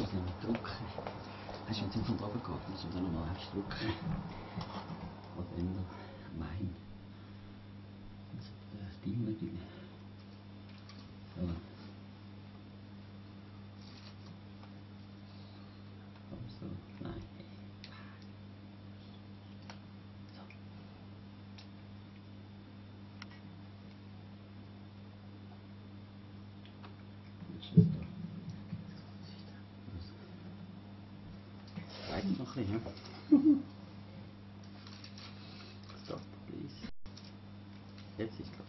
muss noch mal drücken. Hast du jetzt von oben gehabt? Muss man dann nochmal drücken. Oder immer mein. Also, das Ding natürlich. So. Also, nein. So. Was ist das da? Wait noch ein bisschen, ja? Stop, please. Jetzt ist Stop.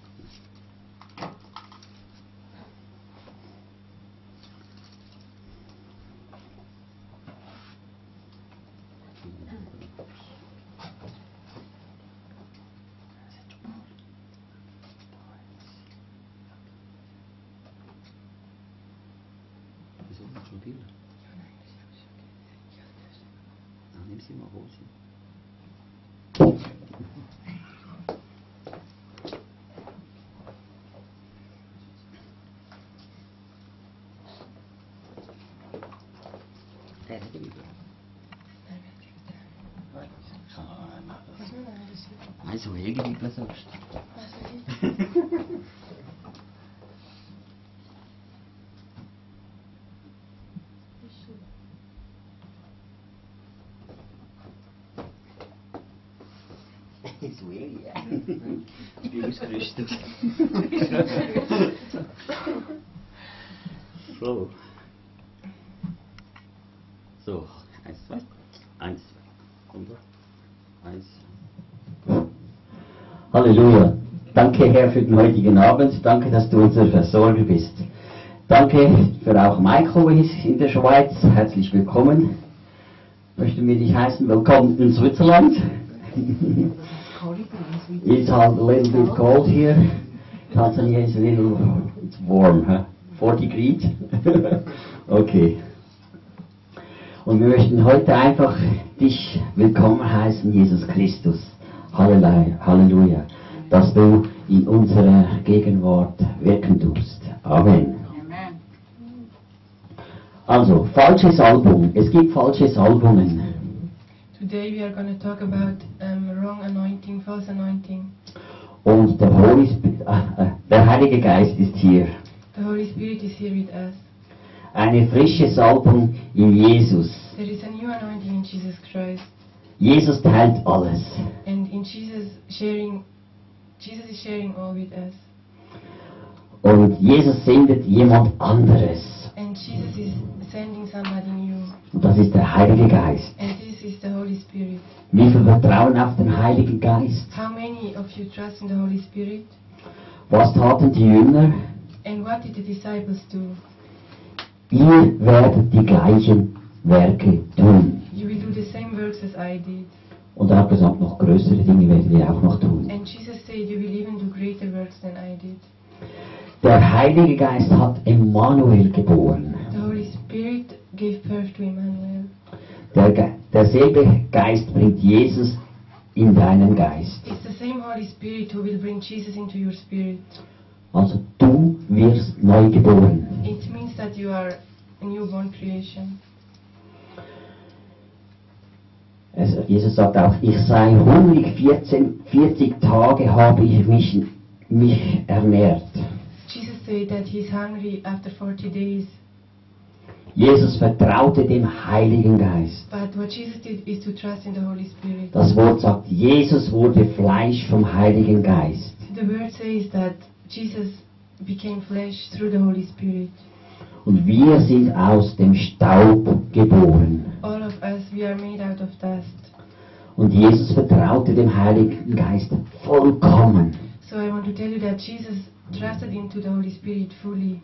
Wieso machst du noch Bilder? Na, nimm sie mal, hol sie. Der hat die Bibel. Nein, so helge Bibel sonst. so helge, ja. Ich bin ausgerüstet. so. So, eins, zwei. Eins, zwei. Und da. Eins. Halleluja. Danke, Herr, für den heutigen Abend. Danke, dass du unser Versorger bist. Danke für auch Michael in der Schweiz. Herzlich willkommen. Möchten wir dich heißen, willkommen in Switzerland. It's a little bit cold here. Tanzania is a little, it's warm, huh? 40 degrees. okay. Und wir möchten heute einfach dich willkommen heißen, Jesus Christus. Halleluja, Halleluja. Dass du in unserer Gegenwart wirken tust. Amen. Also, falsches Album. Es gibt falsche Salbungen. Today we are going to talk about um, wrong anointing, false anointing. Und der, Holy äh, äh, der Heilige Geist ist hier. The Holy Spirit is here with us. Eine frische Salbung in Jesus. There is a new anointing in Jesus Christ, Jesus teilt alles. and in Jesus sharing, Jesus is sharing all with us, Und Jesus sendet jemand anderes. and Jesus is sending somebody new, Und das ist der Heilige Geist. and this is the Holy Spirit. Wie viel Vertrauen auf den Heiligen Geist? How many of you trust in the Holy Spirit? Was taten die Jünger? And what did the disciples do? Ihr werdet die gleichen Werke tun. You will do the same works as I did. Und er hat gesagt, noch größere Dinge werdet ihr auch noch tun. And Jesus said, You will even do greater works than I did. Der Heilige Geist hat Emmanuel geboren. The Holy Spirit gave birth to Emmanuel. Der, Ge derselbe Geist bringt Jesus in deinen Geist. It's the same Holy Spirit who will bring Jesus into your spirit. Also du wirst neu geboren. It means that you are a newborn creation. Also Jesus sagt auch, ich sei hungrig 14, 40 Tage habe ich mich, mich ernährt. Jesus said that he's hungry after 40 days. Jesus vertraute dem Heiligen Geist. Das Wort sagt, Jesus wurde Fleisch vom Heiligen Geist. The word says that Jesus became flesh through the Holy Spirit. Und wir sind aus dem Staub geboren. All of us, we are made out of dust. Und Jesus vertraute dem Heiligen Geist vollkommen. So I want to tell you that Jesus trusted into the Holy Spirit fully.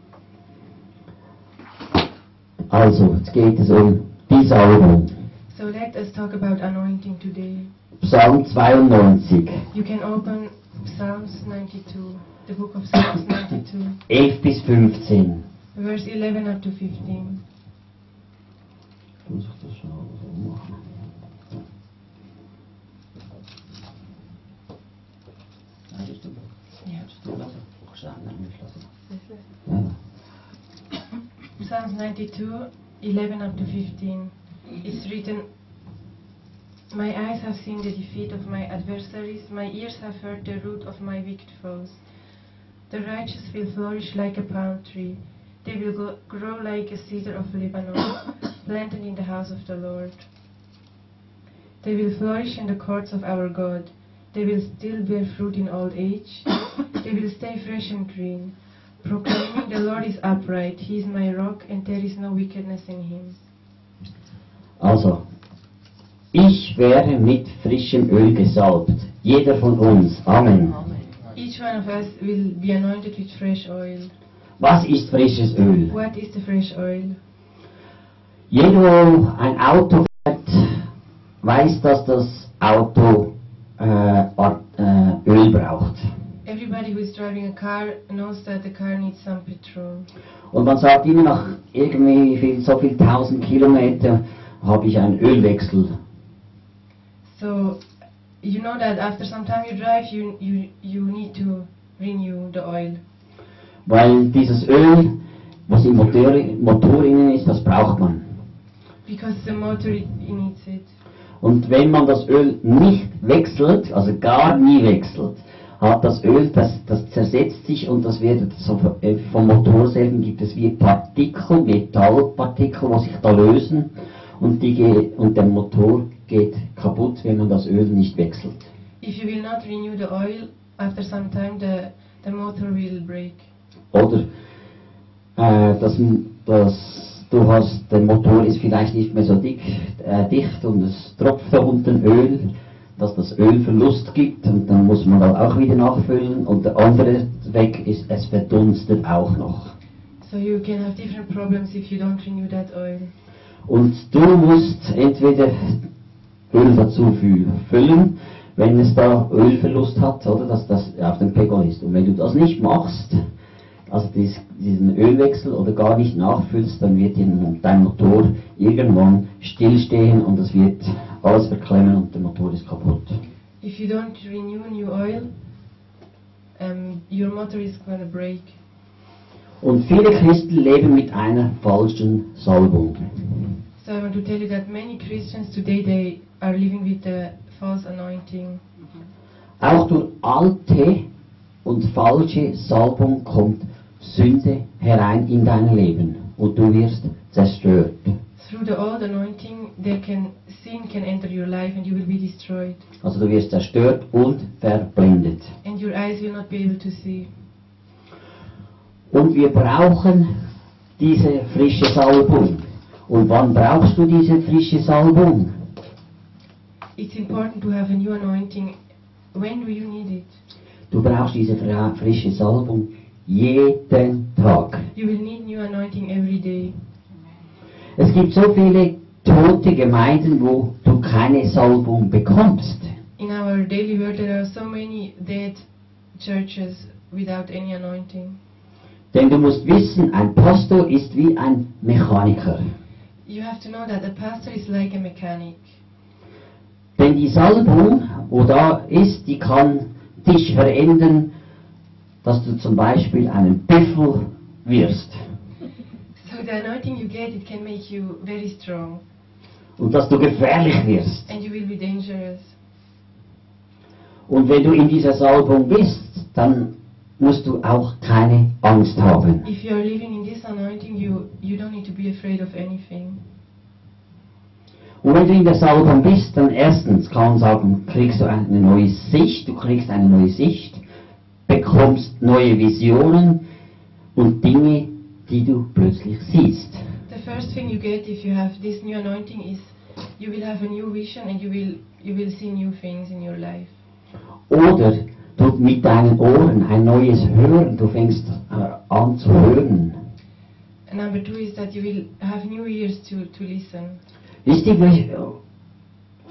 Also, jetzt geht es um die Salbung. So let us talk about anointing today. Psalm 92, You can open Psalms 92, the book of Psalms 92, 11 bis 15. verse 11 up to 15. Muss ich das schon so machen? Sage, nein, nicht lassen. Ja. Psalms 92, 11 up to 15, it's written, My eyes have seen the defeat of my adversaries, my ears have heard the root of my wicked foes. The righteous will flourish like a palm tree. They will go, grow like a cedar of Lebanon, planted in the house of the Lord. They will flourish in the courts of our God. They will still bear fruit in old age. they will stay fresh and green, proclaiming the Lord is upright. He is my rock, and there is no wickedness in him. Also, ich werde mit frischem Öl gesalbt. Jeder von uns. Amen. Each one of us will be anointed with fresh oil. Was ist frisches Öl? What is the fresh oil? Jeder, ein Auto fährt, weiß, dass das Auto äh, äh, Öl braucht. Everybody who is driving a car knows that the car needs some petrol. Und man sagt immer nach irgendwie viel, so viel tausend Kilometer habe ich einen Ölwechsel. So you know that after some time you drive, you you you need to renew the oil Weil dieses Öl, was im Motor, Motor innen ist, das braucht man. because the motor needs it. Und wenn man das Öl nicht wechselt, also gar nie wechselt, hat das Öl, das, das zersetzt sich und das wird so, äh, vom Motor selber gibt es wie Partikel, Metallpartikel, die sich da lösen und, die, und der Motor geht kaputt, wenn man das Öl nicht wechselt. If you will not renew the oil, after some time the the motor will break. Oder äh, das, das, du hast, der Motor ist vielleicht nicht mehr so dick, äh, dicht und es tropft da unten Öl, dass das Öl Verlust gibt und dann muss man dann auch wieder nachfüllen und der andere Weg ist, es verdunstet auch noch. So you can have different problems if you don't renew that oil. Und du musst entweder Öl dazu fü- füllen, wenn es da Ölverlust hat, oder dass das auf dem Pegel ist. Und wenn du das nicht machst, also dies, diesen Ölwechsel oder gar nicht nachfüllst, dann wird dein, dein Motor irgendwann stillstehen und es wird alles verklemmen und der Motor ist kaputt. If you don't renew new oil, um, your motor is going to break. Und viele Christen leben mit einer falschen Salbung. So I want to tell you that many Christians today they are living with the false anointing. Auch durch alte und falsche Salbung kommt Sünde herein in dein Leben und du wirst zerstört. Through the old anointing, there can sin can enter your life and you will be destroyed, Also du wirst zerstört und verblendet. and your eyes will not be able to see. Und wir brauchen diese frische Salbung. Und wann brauchst du diese frische Salbung? It's important to have a new anointing. When do you need it? Du brauchst diese frische Salbung jeden Tag. You will need new anointing every day. Es gibt so viele tote Gemeinden, wo du keine Salbung bekommst. In our daily world, there are so many dead churches without any anointing. Denn du musst wissen, ein Pastor ist wie ein Mechaniker. You have to know that a pastor is like a mechanic. Denn die Salbung, wo da ist, die kann dich verändern, dass du zum Beispiel einen Büffel wirst. So the anointing you get, it can make you very strong, Und dass du gefährlich wirst. and you will be dangerous. Und wenn du in dieser Salbung bist, dann musst du auch keine Angst haben. If you are living in this anointing, you you don't need to be afraid of anything. Und wenn du in der Salbung bist, dann erstens kann man sagen, kriegst du eine neue Sicht, du kriegst eine neue Sicht, bekommst neue Visionen und Dinge, die du plötzlich siehst. The first thing you get if you have this new anointing is you will have a new vision and you will you will see new things in your life. Oder du mit deinen Ohren ein neues Hören, du fängst äh, an zu hören. And number two is that you will have new ears to, to listen. Wisst ihr, welch-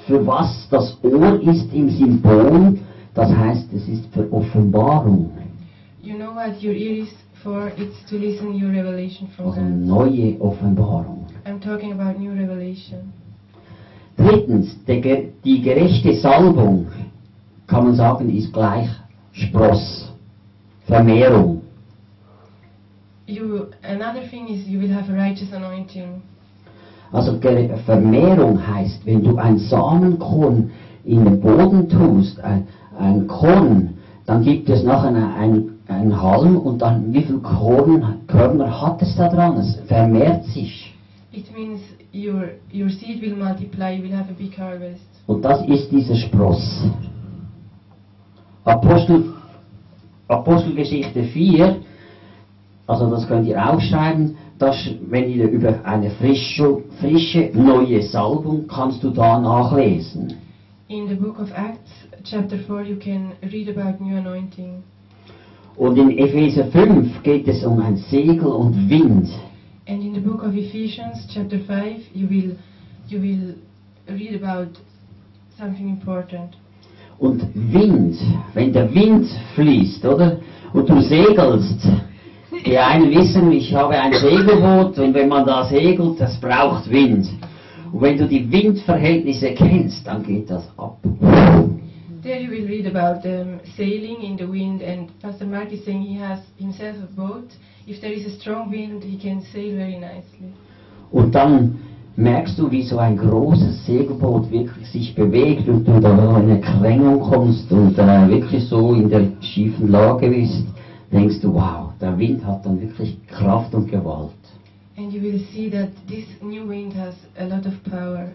für was das Ohr ist im Symbol? Das heißt, es ist für Offenbarung, You know what your ear is for? It's to listen your revelation from also neue Offenbarung. I'm talking about new revelation. Drittens, der, die gerechte Salbung, kann man sagen, ist gleich Spross, Vermehrung. You another thing is you will have a righteous anointing. Also Vermehrung heißt, wenn du ein Samenkorn in den Boden tust, ein, ein Korn, dann gibt es nachher ein, ein Halm und dann wie viel Korn, Körner hat es da dran? Es vermehrt sich. It means your your seed will multiply, you will have a big harvest. Und das ist dieser Spross. Apostel, Apostelgeschichte 4, also das könnt ihr aufschreiben, das, wenn ihr über eine frische, frische, neue Salbung, kannst du da nachlesen. In the book of Acts, chapter 4, you can read about new anointing. Und in Epheser 5 geht es um ein Segel und Wind. And in the book of Ephesians, chapter 5, you will you will read about something important. Und Wind, wenn der Wind fließt, oder? Und du segelst. Die einen wissen, ich habe ein Segelboot und wenn man da segelt, das braucht Wind. Und wenn du die Windverhältnisse kennst, dann geht das ab. There you will read about um, sailing in the wind, and Pastor Mark is saying he has himself a boat. If there is a strong wind, he can sail very nicely. Und dann merkst du, wie so ein großes Segelboot wirklich sich bewegt und du da in eine Krängung kommst und äh, wirklich so in der schiefen Lage bist, denkst du, wow, der Wind hat dann wirklich Kraft und Gewalt. And you will see that this new wind has a lot of power.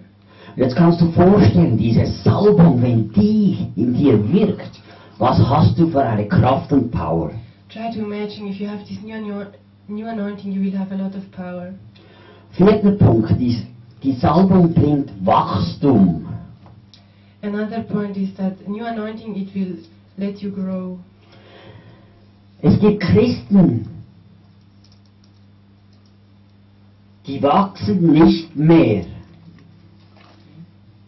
Jetzt kannst du vorstellen, diese Salbung, wenn die in dir wirkt, was hast du für eine Kraft und Power? Try to imagine if you have this new, new anointing, you will have a lot of power. Vierter Punkt, die, die Salbung bringt Wachstum. Another point is that new anointing, it will let you grow. Es gibt Christen, die wachsen nicht mehr.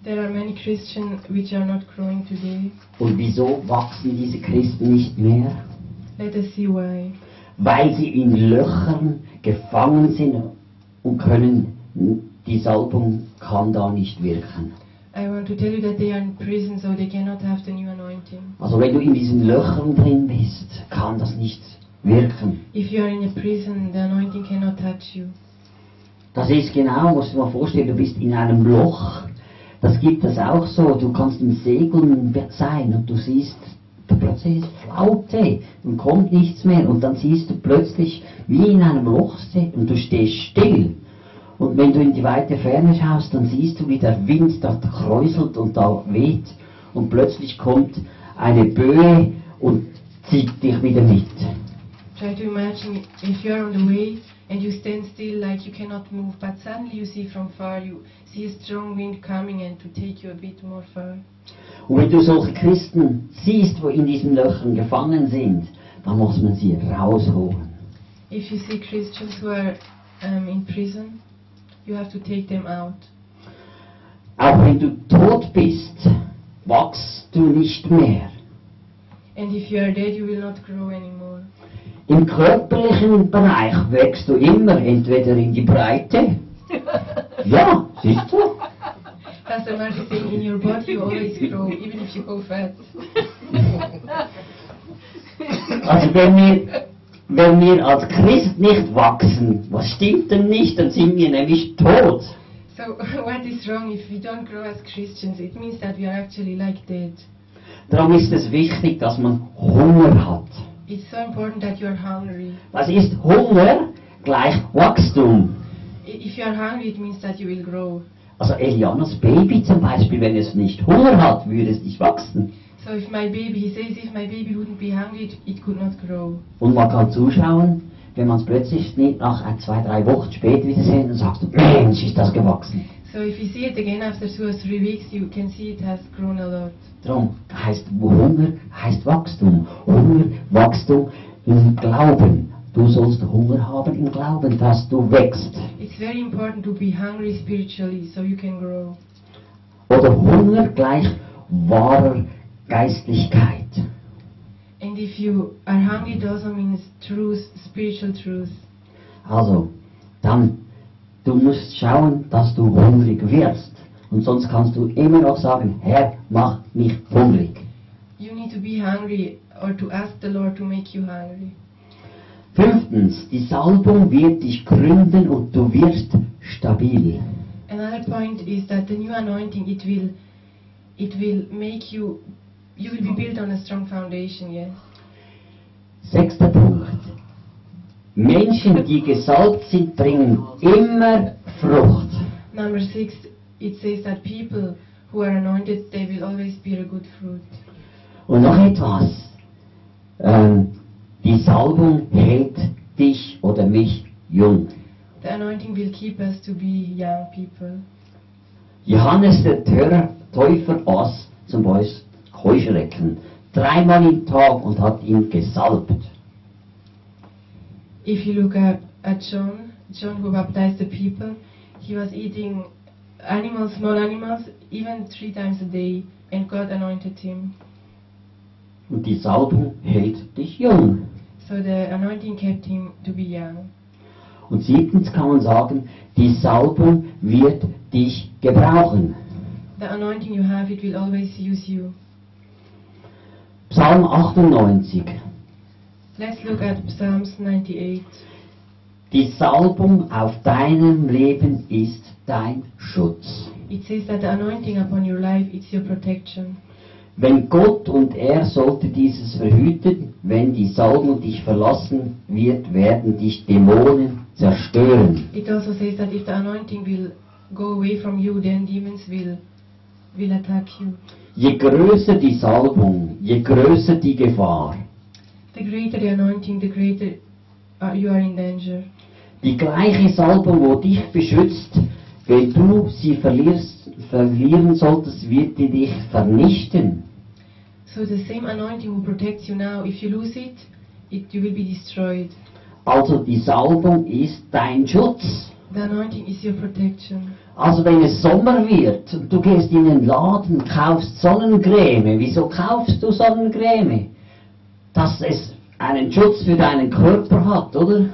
There are many Christians which are not growing today. Und wieso wachsen diese Christen nicht mehr? Let us see why. Weil sie in Löchern gefangen sind und können, die Salbung kann da nicht wirken. I want to tell you that they are in prison, so they cannot have the new anointing. Also wenn du in diesen Löchern drin bist, kann das nicht wirken. If you are in a prison, the anointing cannot touch you. Das ist genau, musst du dir mal vorstellen, du bist in einem Loch. Das gibt es auch so. Du kannst im Segeln sein und du siehst, plötzlich ist Flaute und kommt nichts mehr. Und dann siehst du plötzlich, wie in einem Loch und du stehst still. Und wenn du in die weite Ferne schaust, dann siehst du, wie der Wind da kräuselt und da weht. Und plötzlich kommt eine Böe und zieht dich wieder mit. Try to imagine if you are on the way and you stand still like you cannot move, but suddenly you see from far, you see a strong wind coming and to take you a bit more far. Und wenn du solche Christen siehst, wo in diesen Löchern gefangen sind, dann muss man sie rausholen. If you see Christians who are um, in prison, you have to take them out. Auch wenn du tot bist, wachst du nicht mehr. And if you are dead, you will not grow anymore. Im körperlichen Bereich wächst du immer entweder in die Breite. Ja, siehst du? Pastor Mark is saying, in your body you always grow, even if you go fat. Also wenn wir, wenn wir als Christ nicht wachsen, was stimmt denn nicht? Dann sind wir nämlich tot. So what is wrong if we don't grow as Christians? It means that we are actually like dead. Darum ist es wichtig, dass man Hunger hat. It's so important that you are hungry. Was ist Hunger gleich Wachstum? If you are hungry, it means that you will grow. Also Elianas Baby zum Beispiel, wenn es nicht Hunger hat, würde es nicht wachsen. So if my baby, he says, if my baby wouldn't be hungry, it, it could not grow. Und man kann zuschauen, wenn man es plötzlich nicht nach ein, zwei, drei Wochen später wieder sehen, dann sagst du, Mensch, ist das gewachsen. So if you see it again after two or three weeks, you can see it has grown a lot. Heißt Wachstum. Hunger, Wachstum im Glauben. Du sollst Hunger haben im Glauben, dass du wächst. It's very important to be hungry spiritually so you can grow. Oder Hunger gleich wahrer Geistlichkeit. And if you are hungry, it also means truth, spiritual truth. Also, dann, du musst schauen, dass du hungrig wirst. Und sonst kannst du immer noch sagen, Herr, mach mich hungrig. Need to be hungry or to ask the Lord to make you hungry. Fünftens, die Salbung wird dich gründen und du wirst stabil. Another point is that the new anointing it will it will make you you will be built on a strong foundation, yes. Sechster Punkt. Menschen, die gesalbt sind, bringen immer Frucht. Number six, it says that people who are anointed they will always bear a good fruit. Und noch etwas. Ähm, die Salbung hält dich oder mich jung. The anointing will keep us to be young people. Johannes der Täufer aß zum Beispiel Heuschrecken dreimal im Tag und hat ihn gesalbt. If you look at, at John, John who baptized the people, he was eating animals, small animals, even three times a day, and God anointed him. Und die Salbung hält dich jung. So the anointing kept him to be young. Und siebtens kann man sagen, die Salbung wird dich gebrauchen. The anointing you have, it will always use you. Psalm 98. Let's look at Psalms 98. Die Salbung auf deinem Leben ist dein Schutz. It says that the anointing upon your life, it's your protection. Wenn Gott und er sollte dieses verhüten, wenn die Salbung dich verlassen wird, werden dich Dämonen zerstören. It also says that if the anointing will go away from you, then demons will will attack you. Je größer die Salbung, je größer die Gefahr. The greater the anointing, the greater uh, you are in danger. Die gleiche Salbung, wo dich beschützt, wenn du sie verlierst, verlieren solltest, wird die dich vernichten. So the same anointing who protects you now, if you lose it, it you will be destroyed. Also die Salbung ist dein Schutz. The anointing is your protection. Also wenn es Sommer wird und du gehst in den Laden, kaufst Sonnencreme. Wieso kaufst du Sonnencreme? Dass es einen Schutz für deinen Körper hat, oder?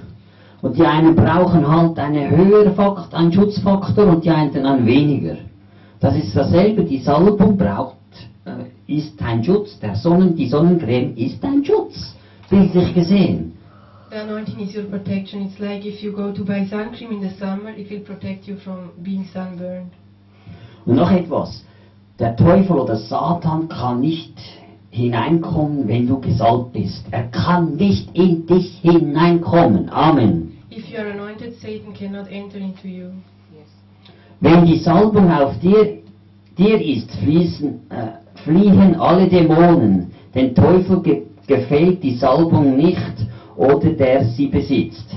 Und die einen brauchen halt einen höheren Faktor, einen Schutzfaktor und die anderen einen weniger. Das ist dasselbe. Die Salbung braucht, äh, ist ein Schutz. Der Sonnen, die Sonnencreme ist ein Schutz. Bildlich gesehen. The anointing is your protection. It's like if you go to buy sun cream in the summer, it will protect you from being sunburned. Und noch etwas. Der Teufel oder Satan kann nicht hineinkommen, wenn du gesalbt bist. Er kann nicht in dich hineinkommen. Amen. If you are anointed, Satan cannot enter into you. Wenn die Salbung auf dir, dir ist, fließen, äh, fliehen alle Dämonen. Den Teufel ge gefällt die Salbung nicht oder der sie besitzt.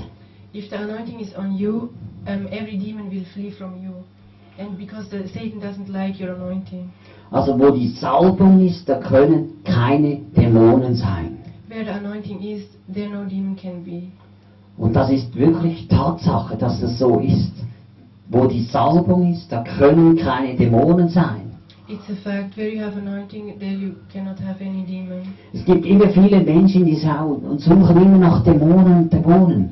If the anointing is on you, um, every demon will flee from you. And because the, Satan doesn't like your anointing. Also wo die Salbung ist, da können keine Dämonen sein. Where the anointing is, there no demon can be. Und das ist wirklich Tatsache, dass das so ist. Wo die Salbung ist, da können keine Dämonen sein. It's a fact. Where you have anointing, there you cannot have any demon. Es gibt immer viele Menschen, die schauen und suchen immer nach Dämonen und Dämonen.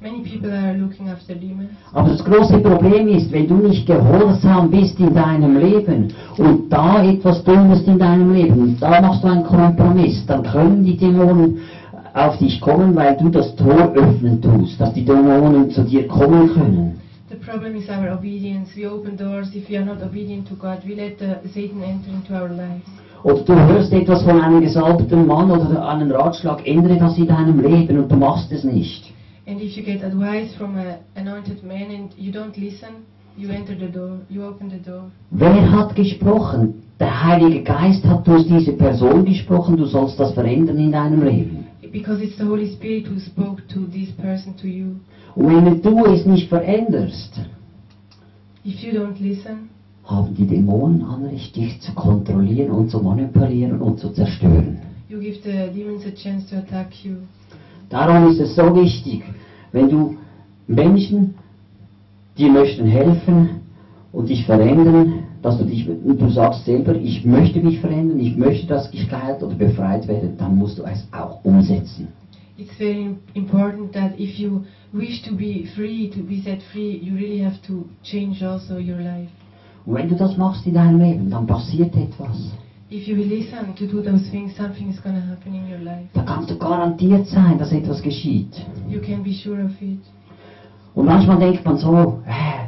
Many people are looking after demons. Aber das große Problem ist, wenn du nicht gehorsam bist in deinem Leben und da etwas tust in deinem Leben und da machst du einen Kompromiss, dann können die Dämonen auf dich kommen, weil du das Tor öffnen tust, dass die Dämonen zu dir kommen können. The problem is our obedience. We open doors. If we are not obedient to God, we let the, Satan enter into our lives. Oder du hörst etwas von einem gesalbten Mann oder einen Ratschlag, ändere das in deinem Leben und du machst es nicht. And if you get advice from an anointed man and you don't listen, you enter the door. You open the door. Wer hat gesprochen? Der Heilige Geist hat durch diese Person gesprochen, du sollst das verändern in deinem Leben. Because it's the Holy Spirit who spoke to this person, to you. Wenn du es nicht veränderst, If you don't listen, haben die Dämonen Anrecht, dich zu kontrollieren und zu manipulieren und zu zerstören. you give the demons a chance to attack you. Darum ist es so wichtig, wenn du Menschen, die möchten helfen und dich verändern, dass du dich, du sagst selber, ich möchte mich verändern, ich möchte, dass ich geheilt oder befreit werde, dann musst du es auch umsetzen. It's very im- important that if you wish to be free, to be set free, you really have to change also your life. Und wenn du das machst in deinem Leben, dann passiert etwas. If you listen to do those things, something is going to happen in your life. Da kannst du garantiert sein, dass etwas geschieht. You can be sure of it. Und manchmal denkt man so, äh,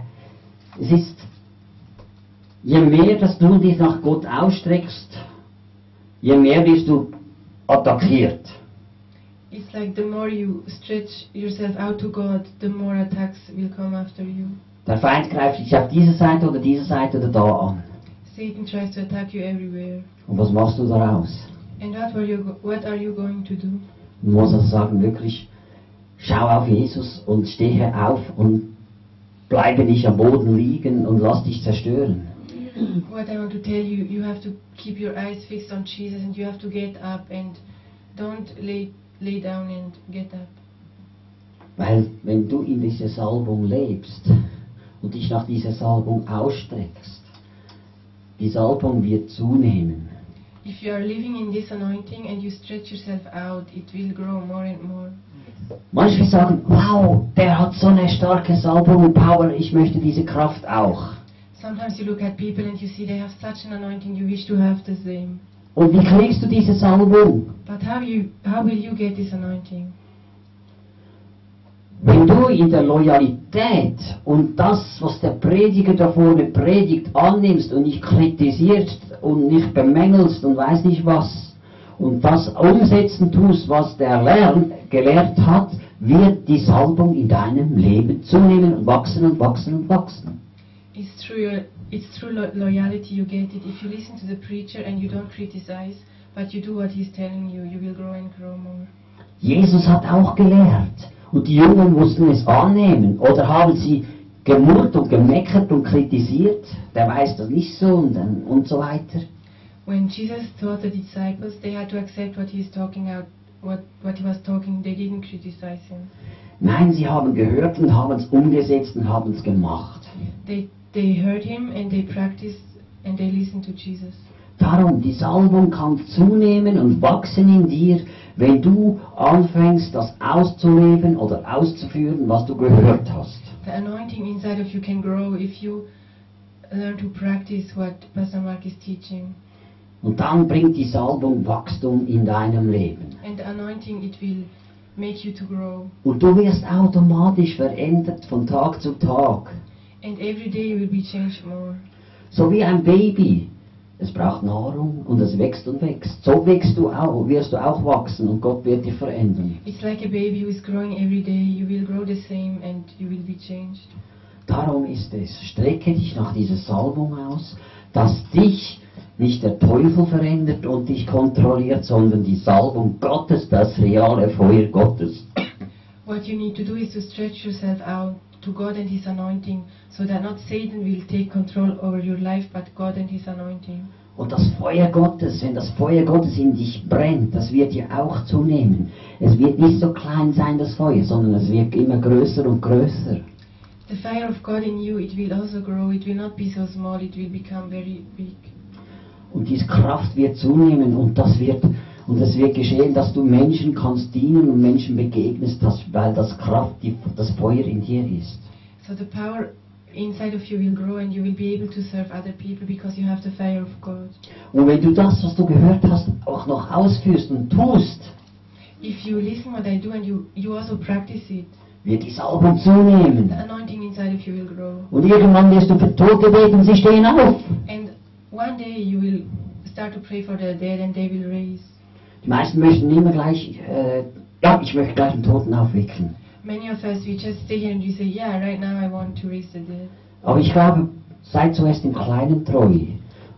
Es ist, je mehr, dass du dich nach Gott ausstreckst, je mehr wirst du attackiert. It's like the more you stretch yourself out to God, the more attacks will come after you. Der Feind greift dich auf diese Seite oder diese Seite oder da an. Satan tries to attack you everywhere. Und was machst du daraus? And what, were you what are you going to do? Du musst also sagen, wirklich, schau auf Jesus und stehe auf und bleibe nicht am Boden liegen und lass dich zerstören. What I want to tell you, you have to keep your eyes fixed on Jesus and you have to get up and don't lay, lay down and get up. Weil wenn du in dieser Salbung lebst und dich nach dieser Salbung ausstreckst, die Salbung wird zunehmen. If you are living in this anointing and you stretch yourself out, it will grow more and more. Manche sagen, wow, der hat so eine starke Salbung und Power, ich möchte diese Kraft auch. Sometimes you look at people and you see they have such an anointing, you wish to have the same. Und wie kriegst du diese Salbung? But how you how will you get this anointing? Wenn du in der Loyalität und das, was der Prediger da vorne predigt, annimmst und nicht kritisierst und nicht bemängelst und weiß nicht was, und das umsetzen tust, was der lernt, gelehrt hat, wird die Salbung in deinem Leben zunehmen und wachsen und wachsen und wachsen. It's through your, it's through lo- loyalty you get it. If you listen to the preacher and you don't criticize, but you do what he's telling you, you will grow and grow more. Jesus hat auch gelehrt und die Jungen mussten es annehmen oder haben sie gemurrt und gemeckert und kritisiert, der weiß das nicht so und, dann- und so weiter. When Jesus taught the disciples, they had to accept what he's talking out, what what he was talking. They didn't criticize him. Nein, sie haben gehört und haben es umgesetzt und haben es gemacht. They they heard him and they practiced and they listened to Jesus. Darum, die Salbung kann zunehmen und wachsen in dir, wenn du anfängst, das auszuleben oder auszuführen, was du gehört hast. The anointing inside of you can grow if you learn to practice what Pastor Mark is teaching. Und dann bringt die Salbung Wachstum in deinem Leben. And the anointing, it will make you to grow. Und du wirst automatisch verändert von Tag zu Tag. And every day you will be changed more. So wie ein Baby. Es braucht Nahrung und es wächst und wächst. So wächst du auch, wirst du auch wachsen und Gott wird dich verändern. It's like a baby who is growing every day. You will grow the same and you will be changed. Darum ist es, strecke dich nach dieser Salbung aus, dass dich nicht der Teufel verändert und dich kontrolliert, sondern die Salbung Gottes, das reale Feuer Gottes. What you need to do is to stretch yourself out to God and His anointing so that not Satan will take control over your life, but God and His anointing. Und das Feuer Gottes, wenn das Feuer Gottes in dich brennt, das wird dir auch zunehmen. Es wird nicht so klein sein, das Feuer, sondern es wird immer größer und größer. The fire of God in you, it will also grow. It will not be so small, it will become very big. Und diese Kraft wird zunehmen und das wird und es wird geschehen, dass du Menschen kannst dienen und Menschen begegnest, dass, weil das Kraft, die, das Feuer in dir ist. So the power inside of you will grow and you will be able to serve other people because you have the fire of God. Und wenn du das, was du gehört hast, auch noch ausführst und tust, If you listen what I do and you, you also practice it, wird die Salbung zunehmen. the anointing inside of you will grow. Und irgendwann wirst du für Tote beten, sie stehen auf. And one day you will start to pray for the dead and they will raise. Die meisten möchten immer gleich, äh, ja, ich möchte gleich einen Toten aufwecken. Many of us, we just stay here and we say, yeah, right now I want to raise the dead. Aber ich glaube, sei zuerst im Kleinen treu,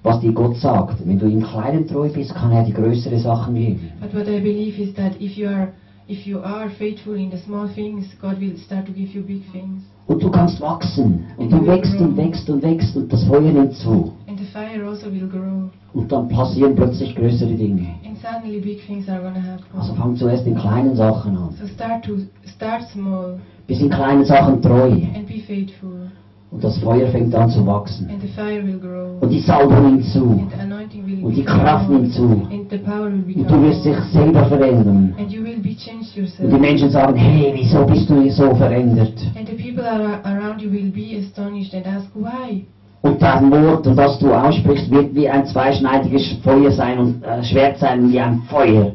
was dir Gott sagt. Wenn du im Kleinen treu bist, kann er die größere Sachen geben. But what I believe is that if you are if you are faithful in the small things, God will start to give you big things. Und du kannst wachsen. Und du wächst und wächst und wächst und das Feuer nimmt zu. Fire also will grow. Und dann passieren plötzlich größere Dinge. And suddenly big things are gonna Also happen. fang zuerst in kleinen Sachen an. So start to start small Bist in kleinen Sachen treu. and be faithful. Und das Feuer fängt an zu wachsen. And the fire will grow. Und die Salbung nimmt zu. And the anointing will Und die Kraft nimmt zu. And the power will Und du wirst dich selber verändern. And you will be changed Und die yourself. Menschen sagen, hey, wieso bist du so verändert? And the people are around you will be astonished and ask why. Und dein Wort das du aussprichst, wird wie ein zweischneidiges Feuer sein und äh, Schwert sein wie ein Feuer.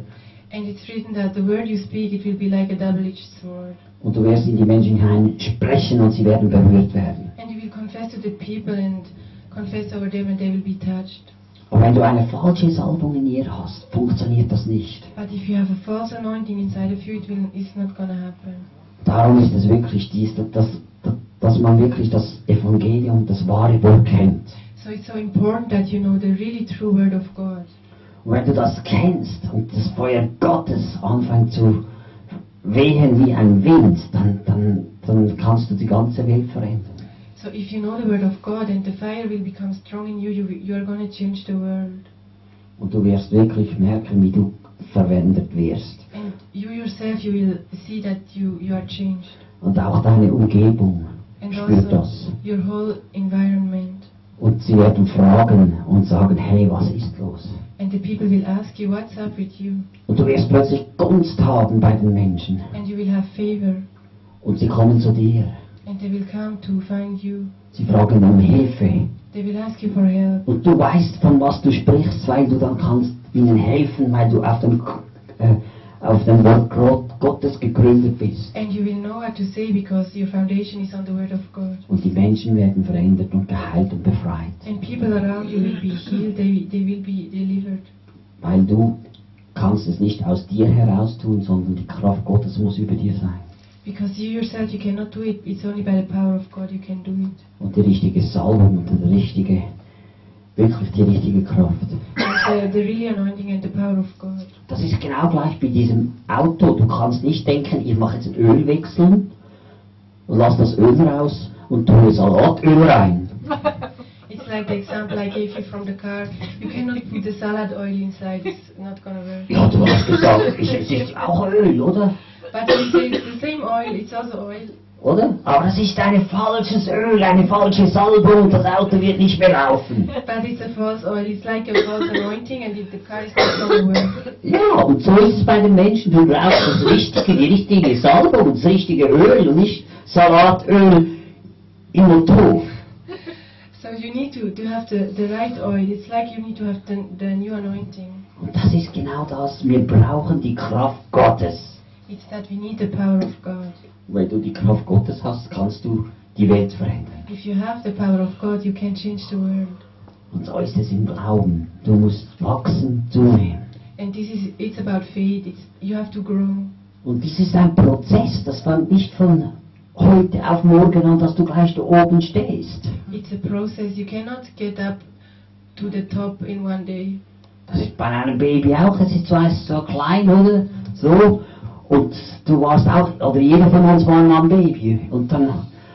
And it's written that the word you speak, it will be like a double-edged sword. Und du wirst in die Menschen hinein sprechen und sie werden berührt werden. And you will confess eyes to the people and confess over them and they will be touched. Und wenn du eine falsche Salbung in ihr hast, funktioniert das nicht. But if you have a false anointing inside of you, it will, it's not gonna happen. Darum ist es wirklich dies, dass, dass, man wirklich das Evangelium, das wahre Wort kennt. So it's so important that you know the really true word of God. Und wenn du das kennst und das Feuer Gottes anfängt zu wehen wie ein Wind, dann, dann, dann kannst du die ganze Welt verändern. So if you know the word of God and the fire will become strong in you, you, you are gonna change the world. Und du wirst wirklich merken, wie du verwendet wirst. And you yourself, you will see that you, you are changed. Und auch deine Umgebung spürt also das. your whole environment. Und sie werden fragen und sagen, hey, was ist los? And the people will ask you, what's up with you? Und du wirst plötzlich Gunst haben bei den Menschen. And you will have favor. Und sie kommen zu dir. And they will come to find you. Sie fragen um Hilfe. They will ask you for help. Und du weißt, von was du sprichst, weil du dann kannst ihnen helfen, weil du auf dem, äh, auf dem Wort Gott- Gottes gegründet bist. And you will know what to say because your foundation is on the word of God. Und die Menschen werden verändert und geheilt und befreit. And people around you will be healed, they, they will be delivered. Weil du kannst es nicht aus dir heraus tun, sondern die Kraft Gottes muss über dir sein. Because you yourself, you cannot do it. It's only by the power of God you can do it. Und die richtige Salbung und die richtige, wirklich die richtige Kraft. Das ist genau gleich bei diesem Auto. Du kannst nicht denken, ich mache jetzt einen Ölwechsel und lass das Öl raus und tue Salatöl rein. It's like the example I gave you from the car. You cannot put the salad oil inside. It's not gonna work. Ja, du hast gesagt, es ist auch Öl, oder? But it's the same oil. It's also oil. Oder? Aber es ist ein falsches Öl, eine falsche Salbung, das Auto wird nicht mehr laufen. But it's a false oil. It's like a false anointing, and if the car is not work. Ja, und so ist es bei den Menschen. Du brauchst das Richtige, die richtige Salbung, das richtige Öl und nicht Salatöl im Motor. So you need to, to have the, the right oil. It's like you need to have the, the new anointing. Und das ist genau das. Wir brauchen die Kraft Gottes. It's that we need the power of God. Wenn du die Kraft Gottes hast, kannst du die Welt verändern. If you have the power of God, you can change the world. Und so ist es im Glauben. Du musst wachsen, zunehmen. And this is it's about faith. It's you have to grow. Und dies ist ein Prozess. Das fängt nicht von heute auf morgen an, dass du gleich da oben stehst. It's a process. You cannot get up to the top in one day. Das ist bei einem Baby auch. Es ist zwar so klein, oder? So. Und du warst auch, oder jeder von uns war mal ein Baby. Und dann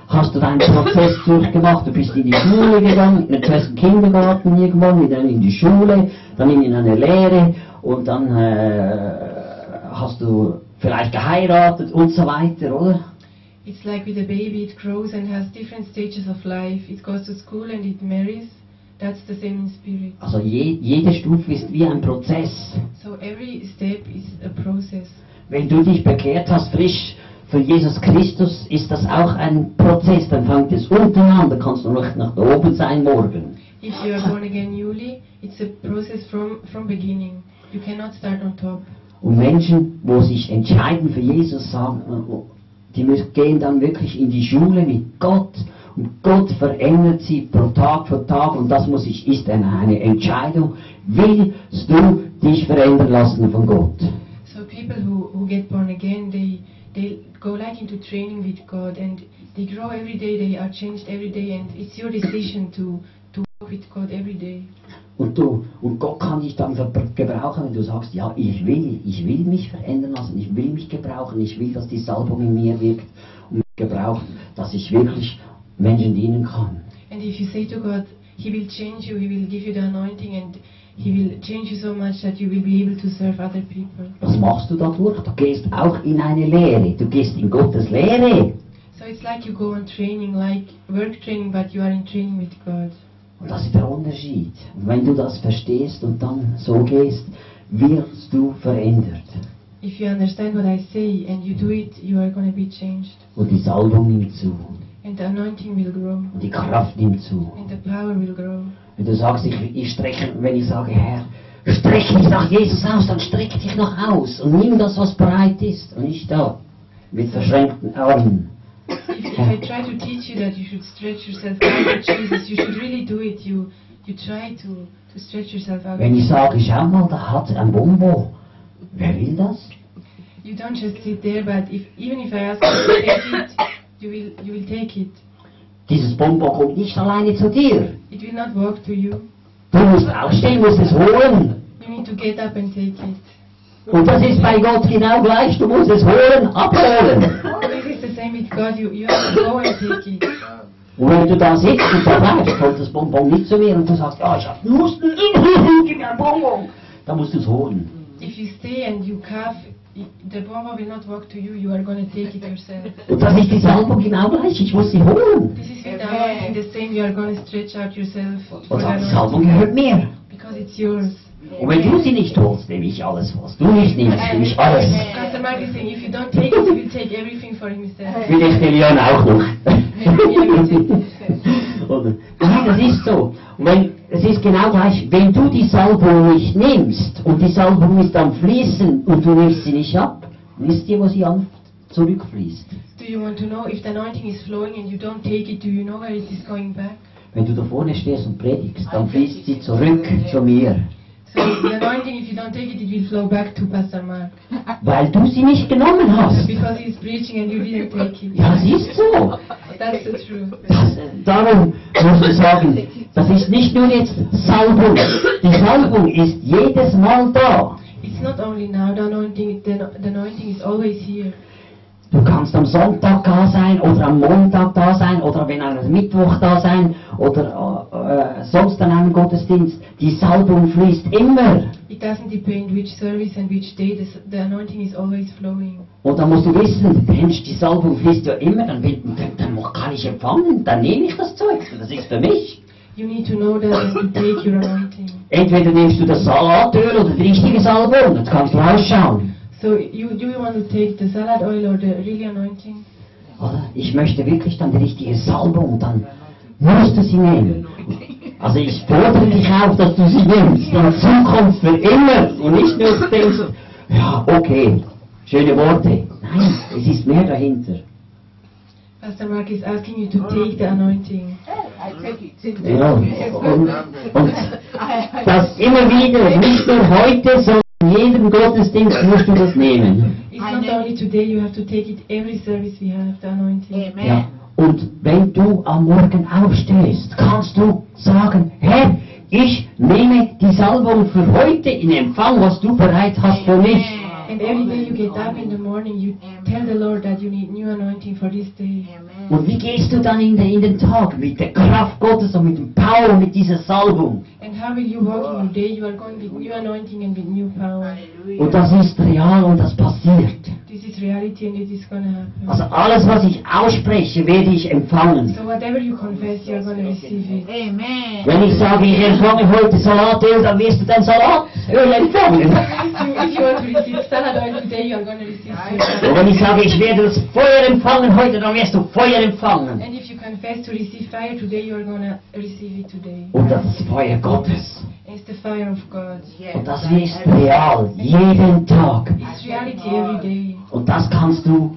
hast du deinen Prozess durchgemacht. Du bist in die Schule gegangen, zuerst in den Kindergarten irgendwann, wieder in die Schule, dann in eine Lehre und dann äh, hast du vielleicht geheiratet und so weiter, oder? It's like with a baby. It grows and has different stages of life. It goes to school and it marries. That's the same in spirit. Also je, jede Stufe ist wie ein Prozess. So every step is a process. Wenn du dich bekehrt hast, frisch für Jesus Christus, ist das auch ein Prozess. Dann fängt es unten an, da kannst du noch nach oben sein morgen. If you are born again newly, it's a process from from beginning. You cannot start on top. Und Menschen, wo sich entscheiden für Jesus, sagen, die müssen, gehen dann wirklich in die Schule mit Gott. Und Gott verändert sie pro Tag für Tag. Und das muss ich, ist eine, eine Entscheidung. Willst du dich verändern lassen von Gott? People who, who get born again, they they go like into training with God and they grow every day. They are changed every day, and it's your decision to to walk with God every day. Und du, und Gott kann dich dann gebrauchen, wenn du sagst, ja, ich will, ich will mich verändern lassen, ich will mich gebrauchen, ich will, dass die Salbung in mir wirkt und mich gebraucht, dass ich wirklich Menschen dienen kann. And if you say to God, He will change you, He will give you the anointing, and He will change you so much that you will be able to serve other people. Was machst du dadurch? Du gehst auch in eine Lehre, du gehst in Gottes Lehre. So it's like you go on training, like work training, but you are in training with God. Und das ist der Unterschied. Und wenn du das verstehst und dann so gehst, wirst du verändert. If you understand what I say and you do it, you are going to be changed. Und die Salbung nimmt zu. And the anointing will grow. Und die Kraft nimmt zu. And the power will grow. Wenn du sagst, ich, ich strecke, wenn ich sage, Herr, strecke dich nach Jesus aus, dann strecke dich noch aus und nimm das, was bereit ist und nicht da, mit verschränkten Armen. If if, I try to teach you that you should stretch yourself out for Jesus, you should really do it. You you try to, to stretch yourself out. Wenn ich sage, schau mal, da hat ein Bonbon. Wer will das? You don't just sit there, but if even if I ask you to take it, you will you will take it. Dieses Bonbon kommt nicht alleine zu dir. It will not walk to you. Du musst aufstehen, musst es holen. You need to get up and take it. Und das ist bei Gott genau gleich. Du musst es holen, abholen. This is the same with God. You you have to go and take it. Und wenn du da sitzt und da bleibst, kommt das Bonbon nicht zu mir und du sagst, ja, ich hab Husten, gib mir ein Bonbon. Dann musst du es holen. If you stay and you cough, the bomba will not walk to you. You are gonna take it yourself. Und das ist die Salbung genau gleich. Ich muss sie holen. This is with the anointing the same. You are gonna stretch out yourself for Und the die Salbung anointing gehört mir. because it's yours. Und wenn du sie nicht holst, nehme ich alles, was du nicht nimmst, nehme ich alles. Pastor Mark is saying, if you don't take it, he will take everything for himself. Vielleicht den Leon auch noch. Nein, das ist so. Und wenn, es ist genau gleich, wenn du die Salbung nicht nimmst und die Salbung ist am Fließen und du nimmst sie nicht ab, wisst ihr, wo sie an zurückfließt? Do you want to know if the anointing is flowing and you don't take it? Do you know where it is going back? Wenn du da vorne stehst und predigst, dann fließt sie zurück zu mir. So the anointing, if you don't take it, it will flow back to Pastor Mark Weil du sie nicht genommen hast. because he is preaching and you didn't take it. Ja, es ist so. That's the truth. Das, darum muss ich sagen, das ist nicht nur jetzt Salbung. Die Salbung ist jedes Mal da. It's not only now the anointing. The, the anointing is always here. Du kannst am Sonntag da sein oder am Montag da sein oder wenn am Mittwoch da sein oder äh, äh, sonst an einem Gottesdienst. Die Salbung fließt immer. It doesn't depend which service and which day. The, the anointing is always flowing. Und da musst du wissen, Mensch, die Salbung fließt ja immer, dann, will- dann, dann kann ich empfangen, dann nehme ich das Zeug, das ist für mich. You need to know that to take your anointing. Entweder nimmst du das Salatöl oder die richtige Salbung, das kannst du ausschauen. So you do you want to take the salad oil or the really anointing? Oder? Ich möchte wirklich dann die richtige Salbung, dann musst du sie nehmen. Also ich fordere dich auf, dass du sie nimmst, in Zukunft für immer und nicht nur denkst, ja, okay, schöne Worte. Nein, es ist mehr dahinter. Pastor Mark is asking you to take the anointing. Ja, und, und das immer wieder, nicht nur heute, sondern in jedem Gottesdienst musst du das nehmen. It's not only today, you have to take it every service we have, the anointing. Ja. Und wenn du am Morgen aufstehst, kannst du sagen, Herr, ich nehme die Salbung für heute in Empfang, was du bereit hast für mich. And every day you get up in the morning, you tell the Lord that you need new anointing for this day. Und wie gehst du dann in den, in den Tag? Mit der Kraft Gottes und mit dem Power, mit dieser Salbung. And how will you walk in your day? You are going with new anointing and with new power. Und das ist real und das passiert. This is reality and it is going to happen. Also alles, was ich ausspreche, werde ich empfangen. So whatever you confess, you are going to receive it. Amen. Wenn ich sage, ich empfange heute Salatöl, dann wirst du dein Salatöl empfangen. If you want to receive salad oil today, you are going to receive Und salad. wenn ich sage, ich werde das Feuer empfangen heute, dann wirst du Feuer empfangen. And if you confess to receive fire today, you are going to receive it today. Und das ist Feuer Gottes. It's the fire of God. Und das ist real, jeden Tag. It's reality every day. Und das kannst du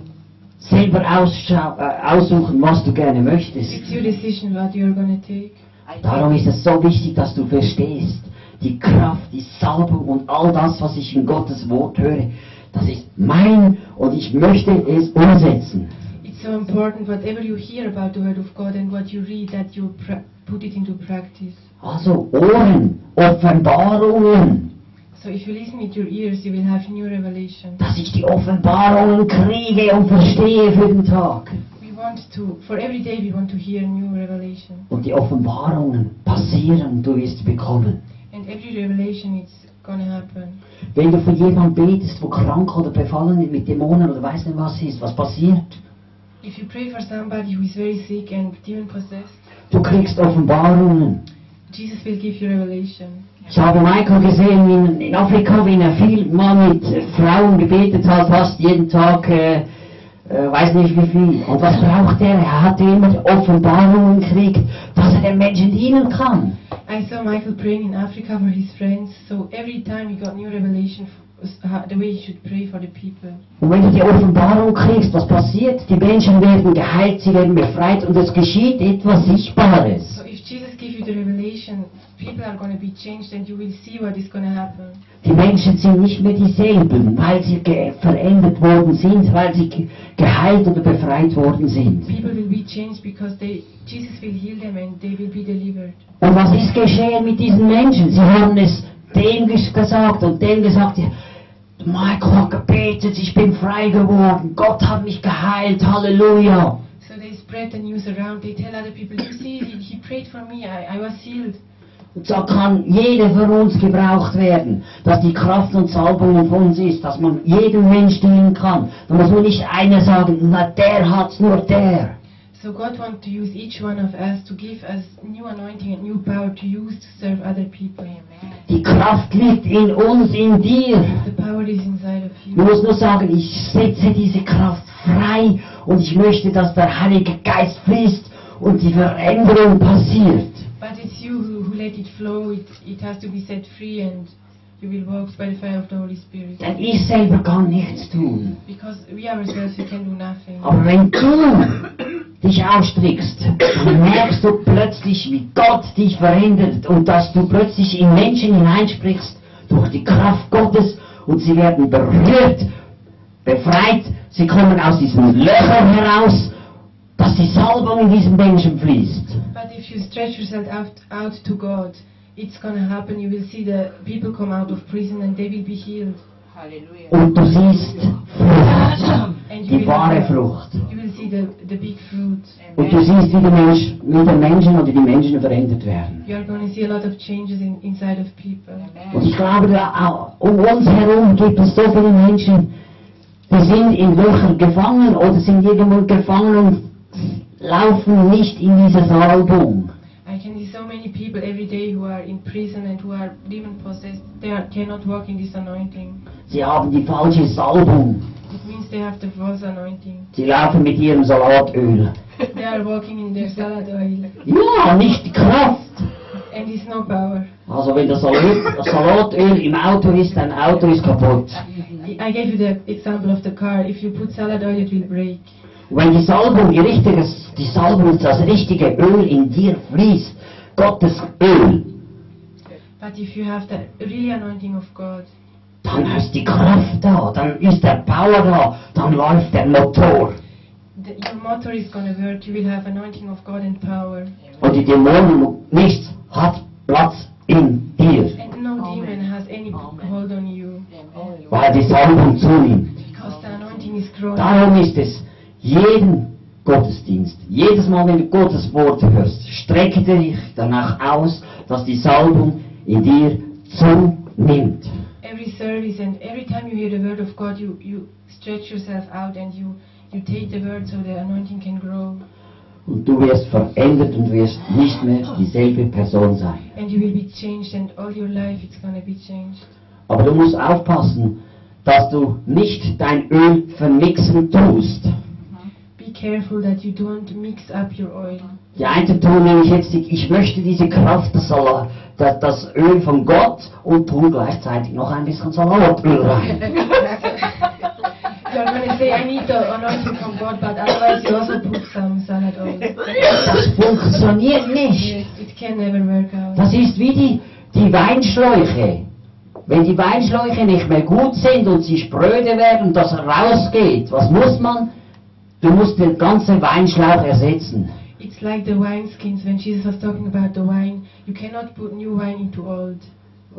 selber äh, aussuchen, was du gerne möchtest. It's your decision what you are going to take. Darum ist es so wichtig, dass du verstehst, die Kraft, die Salbung und all das, was ich in Gottes Wort höre, das ist mein und ich möchte es umsetzen. So important whatever you hear about the word of God and what you read that you put it into practice. Also Ohren, Offenbarungen, So if you listen with your ears, you will have new revelation. dass ich die Offenbarungen kriege und verstehe für den Tag. We want to, for every day, we want to hear new revelation. Und die Offenbarungen passieren, du wirst bekommen. And every revelation is going to happen. Wenn du für jemanden betest, wo krank oder befallen ist mit Dämonen oder weiß nicht was ist, was passiert? If you pray for somebody who is very sick and demon possessed, Du kriegst Offenbarungen. Jesus will give you revelation. Ich habe Michael gesehen in, in Afrika, wie er viel mal mit äh, Frauen gebetet hat, fast jeden Tag, äh, äh, weiß nicht wie viel. Und was braucht er? Er hat immer Offenbarungen gekriegt, dass er den Menschen dienen kann. I saw Michael praying in Africa for his friends, so every time he got new revelation Und wenn du die Offenbarung kriegst, was passiert? Die Menschen werden geheilt, sie werden befreit und es geschieht etwas Sichtbares. So if Jesus gives you the revelation, people are going to be changed and you will see what is going to happen. Die Menschen sind nicht mehr dieselben, weil sie verändert worden sind, weil sie ge- geheilt oder befreit worden sind. They. Und was ist geschehen mit diesen Menschen? Sie haben es dem ges- gesagt und dem gesagt, Michael hat gebetet, ich bin frei geworden, Gott hat mich geheilt, Halleluja. So they spread the news around. They tell other people, you see, he, prayed for me. I, I was healed. Und so kann jeder von uns gebraucht werden, dass die Kraft und Salbung von uns ist, dass man jedem Mensch dienen kann. Da muss man nicht einer sagen, na der hat's, nur der. So God wants to use each one of us to give us new anointing and new power to use to serve other people. Die Kraft liegt in uns, in dir. The power is inside of you. Du musst nur sagen, ich setze diese Kraft frei und ich möchte, dass der Heilige Geist fließt und die Veränderung passiert. But it's you who, who let it flow. It, it has to be set free and you will walk by the fire of the Holy Spirit. Denn ich selber kann nichts tun. Because we ourselves, we can do nothing. Aber wenn du dich ausstreckst, merkst du plötzlich, wie Gott dich verändert und dass du plötzlich in Menschen hineinsprichst durch die Kraft Gottes und sie werden berührt, befreit, sie kommen aus diesen Löchern heraus, dass die Salbung in diesen Menschen fließt. But if you stretch yourself out, out to God, it's going to happen. You will see the people come out of prison and they will be healed. Halleluja. Und du siehst Frucht, And you die wahre will, Frucht. You will see the, the big fruit. Und du siehst, wie die, Mensch, wie die Menschen oder die Menschen verändert werden. You are going to see a lot of changes in, inside of people. Und ich glaube, da auch um uns herum gibt es so viele Menschen, die sind in Löcher gefangen oder sind irgendwo gefangen und laufen nicht in diese Salbung. I can see so many people every day who are in prison and who are demon possessed. They are, cannot walk in this anointing. Sie haben die falsche Salbung. It means they have the false anointing. Sie laufen mit ihrem Salatöl. They are walking in their salad oil Ja, nicht die Kraft. and it's no power. Also wenn das Salat- Salatöl im Auto ist, dein Auto ist kaputt. I gave you the example of the car. If you put salad oil, it will break. Wenn die Salbung, die richtige, die Salbung, das richtige Öl in dir fließt, Gottes Öl, But if you have the really anointing of God, dann ist die Kraft da, dann ist der Power da, dann läuft der Motor. the, your motor is to work. You will have anointing of God and power. Und die Dämonen, nichts hat Platz in dir, And no demon has any hold on you weil die Salbung zunimmt. because the anointing is growing. Darum ist es, jeden Gottesdienst, jedes Mal, wenn du Gottes Wort hörst, strecke dich danach aus, dass die Salbung in dir zunimmt. Every service and every time you hear the word of God, you, you stretch yourself out and you, you take the word so the anointing can grow. Und du wirst verändert und wirst nicht mehr dieselbe Person sein. And you will be changed and all your life it's going to be changed. Aber du musst aufpassen, dass du nicht dein Öl vermixen tust. Be careful that you don't mix up your oil. Die einen tun nämlich jetzt, die- ich möchte diese Kraft, das, Salat, das, das Öl von Gott und tun gleichzeitig noch ein bisschen Salatöl rein. You are going to say, I need the anointing from God, but otherwise you also put some salad oil. Das funktioniert nicht. Das ist wie die, die Weinschläuche. Wenn die Weinschläuche nicht mehr gut sind und sie spröde werden und das rausgeht, was muss man? Du musst den ganzen Weinschlauch ersetzen. It's like the wine skins when Jesus was talking about the wine. You cannot put new wine into old.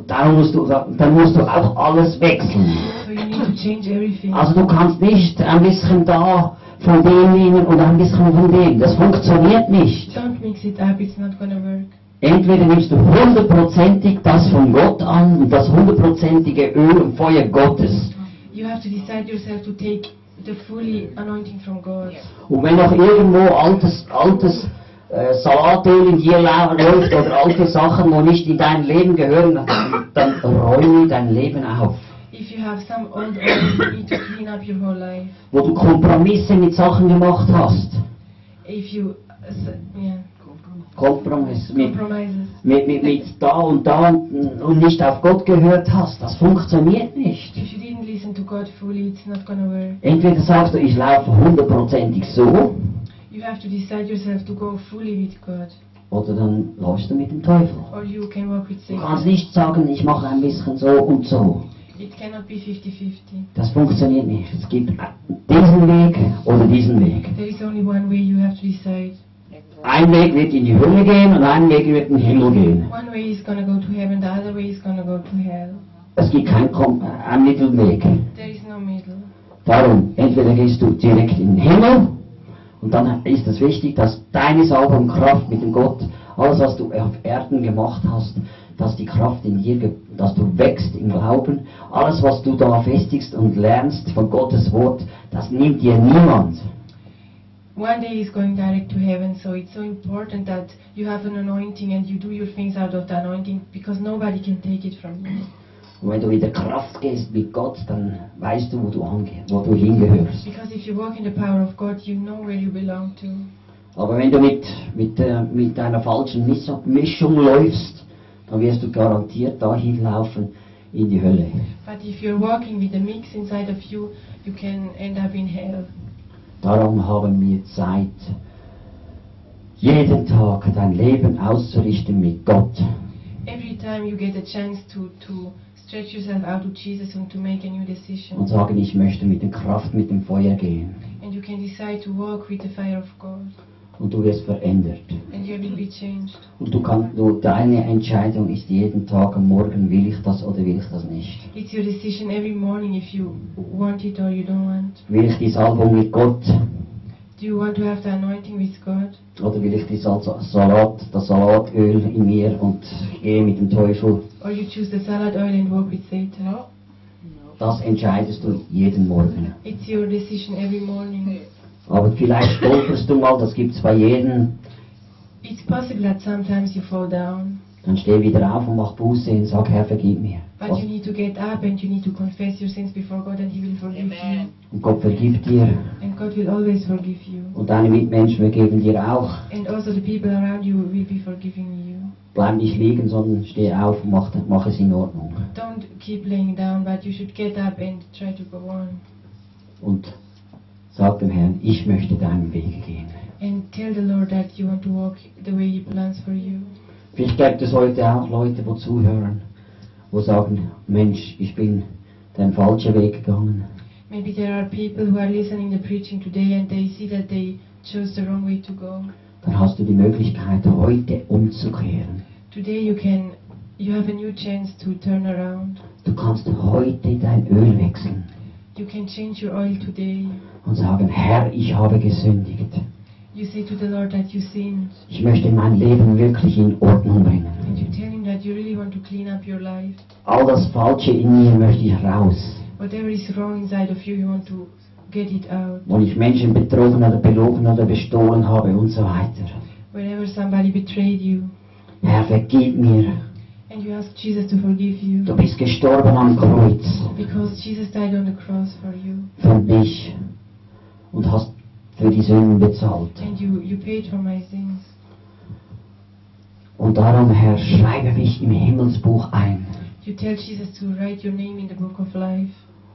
Darum musst du, dann musst du auch alles wechseln. So you need to change everything. Also du kannst nicht ein bisschen da von dem nehmen und ein bisschen von dem. Das funktioniert nicht. Don't mix it up, it's not going to work. Entweder nimmst du hundertprozentig das von Gott an, und das hundertprozentige Öl und Feuer Gottes. You have to decide yourself to take the fully anointing from God. Und wenn noch irgendwo altes, altes äh, Salatöl in dir läuft oder alte Sachen, wo nicht in dein Leben gehören, dann, räume dein Leben auf. If you have some old oil, you need to clean up your whole life. Wo du Kompromisse mit Sachen gemacht hast. If you, yeah, Kompromiss, mit, mit, mit, mit da und da und, und nicht auf Gott gehört hast. Das funktioniert nicht. If you God fully, it's not gonna work. Entweder sagst du, ich laufe hundertprozentig so, You have to decide yourself to go fully with God, oder dann läufst du mit dem Teufel. or you can walk with Du kannst Satan. nicht sagen, ich mache ein bisschen so und so. It cannot be 50-50. Das funktioniert nicht. Es gibt diesen Weg oder diesen Weg. There is only one way you have to decide. Ein Weg wird in die Hölle gehen und ein Weg wird in den Himmel gehen. One way is gonna go to heaven, the other way is gonna go to hell. Es gibt keinen Kom einen Mittelweg. There is no middle. Darum, entweder gehst du direkt in den Himmel und dann ist es wichtig, dass deine Salbung Kraft mit dem Gott, alles was du auf Erden gemacht hast, dass die Kraft in dir, dass du wächst im Glauben, alles was du da festigst und lernst von Gottes Wort, das nimmt dir niemand. One day is going direct to heaven, so it's so important that you have an anointing and you do your things out of the anointing because nobody can take it from you. Und wenn du in der Kraft gehst mit Gott, dann weißt du, wo du wo du hingehörst. Because if you walk in the power of God, you know where you belong to. Aber wenn du mit, mit, äh, mit einer falschen Misch- Mischung läufst, dann wirst du garantiert dahin laufen in die Hölle. But if you're walking with a mix inside of you, you can end up in hell. Darum haben wir Zeit, jeden Tag dein Leben auszurichten mit Gott. Every time you get a chance to, to stretch yourself out to Jesus and to make a new Und decision. sagen, ich möchte mit der Kraft, mit dem Feuer gehen. And you can decide to walk with the fire of God. Und du wirst verändert. And you will be changed. Und du kannst, du, deine Entscheidung ist jeden Tag am Morgen, will ich das oder will ich das nicht. It's your decision every morning if you want it or you don't want. Will ich die Salbung mit Gott Do you want to have the anointing with God? oder will ich die Sal Salat, das Salatöl in mir und gehe mit dem Teufel? Or you choose the salad oil and walk with Satan? Das entscheidest du jeden Morgen. It's your decision every morning. Aber vielleicht stolperst du mal, das gibt's bei jedem. It's possible that sometimes you fall down, Dann steh wieder auf und mach Buße und sag, Herr, vergib mir. but Was? you need to get up and you need to confess your sins before God and He will forgive you. Und Gott vergibt dir. And God will always forgive you. Und deine Mitmenschen vergeben dir auch. And also the people around you will be forgiving you. Bleib nicht liegen, sondern steh auf und mach, mach es in Ordnung. Don't keep laying down, but you should get up and try to go on. Und sag dem Herrn, ich möchte deinen Weg gehen. And tell the Lord that you want to walk the way He plans for you. Vielleicht gibt es heute auch Leute, die zuhören, wo sagen, Mensch, ich bin den falschen Weg gegangen. Maybe there are people who are listening the preaching today and they see that they chose the wrong way to go. Dann hast du die Möglichkeit, heute umzukehren. Today you can, you have a new chance to turn around. Du kannst heute dein Öl wechseln You can change your oil today. und sagen, Herr, ich habe gesündigt. You say to the Lord that you sinned, Ich möchte mein Leben wirklich in Ordnung bringen. and you tell Him that you really want to clean up your life. All das Falsche in mir möchte ich raus. Whatever is wrong inside of you, you want to get it out. Wo ich Menschen betrogen oder belogen oder bestohlen habe und so weiter. Whenever somebody betrayed you, Herr, vergib mir. and you ask Jesus to forgive you, Du bist gestorben am Kreuz because Jesus died on the cross for you, für dich und hast für die Sünden bezahlt. you, you. Und darum, Herr, schreibe mich im Himmelsbuch ein You tell Jesus to write your name in the book of life.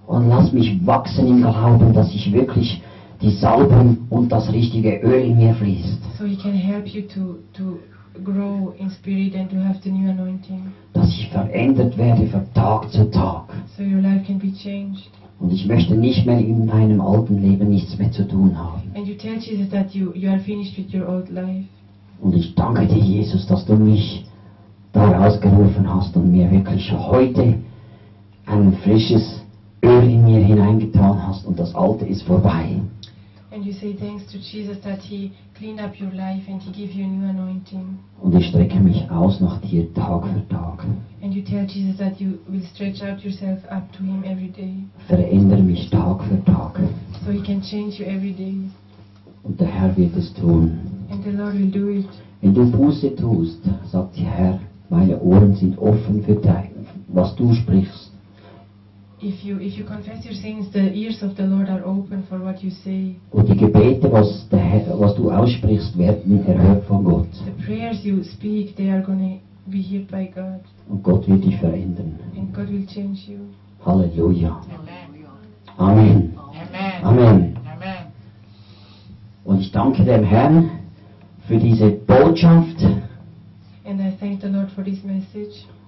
und lass mich wachsen im Glauben, dass ich wirklich die Salbung und das richtige Öl in mir fließt. so he can help you to, to grow in spirit and to have the new anointing Dass ich verändert werde von Tag zu Tag. so your life can be changed Und ich möchte nicht mehr in meinem alten Leben nichts mehr zu tun haben. and you tell jesus that you, you are finished with your old life Und ich danke dir, Jesus, dass du mich da rausgerufen hast und mir wirklich heute ein frisches Öl in mir hineingetan hast und das Alte ist vorbei. And you say thanks to jesus that he cleaned up your life and he gave you a new anointing Und ich strecke mich aus nach dir Tag für Tag. and you tell jesus that you will stretch out yourself up to him every day Verändere mich Tag für Tag. so he can change you every day Und der Herr wird es tun. and the lord will do it Wenn du Buße tust, sagt der Herr, meine Ohren sind offen für dein, was du sprichst. If you if you confess your sins, the ears of the Lord are open for what you say. Und die Gebete, was, der was du aussprichst, werden erhört von Gott. The prayers you speak, they are going to be heard by God, Und Gott wird dich verändern. and God will change you. Halleluja. Amen. Amen. Amen. Amen. Amen. Und ich danke dem Herrn für diese Botschaft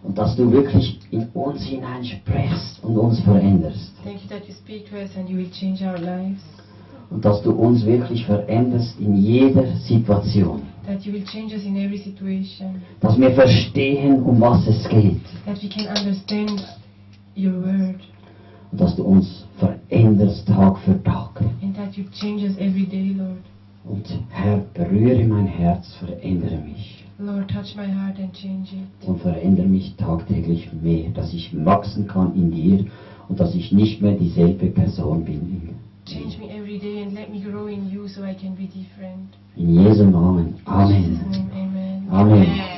und dass du wirklich in uns hineinsprichst und uns veränderst. Thank you that you speak to us and you will change our lives. Und dass du uns wirklich veränderst in jeder Situation. That you will change us in every situation. Dass wir verstehen, um was es geht. That we can understand your word. Und dass du uns veränderst Tag für Tag. And that you change us every day, Lord. Und Herr, berühre mein Herz, verändere mich. Lord, touch my heart and change it. Und verändere mich tagtäglich mehr, dass ich wachsen kann in dir und dass ich nicht mehr dieselbe Person bin. Change me every day and let me grow in you so I can be different. In Jesu Namen. Amen. Jesus' name, amen. Amen. Amen.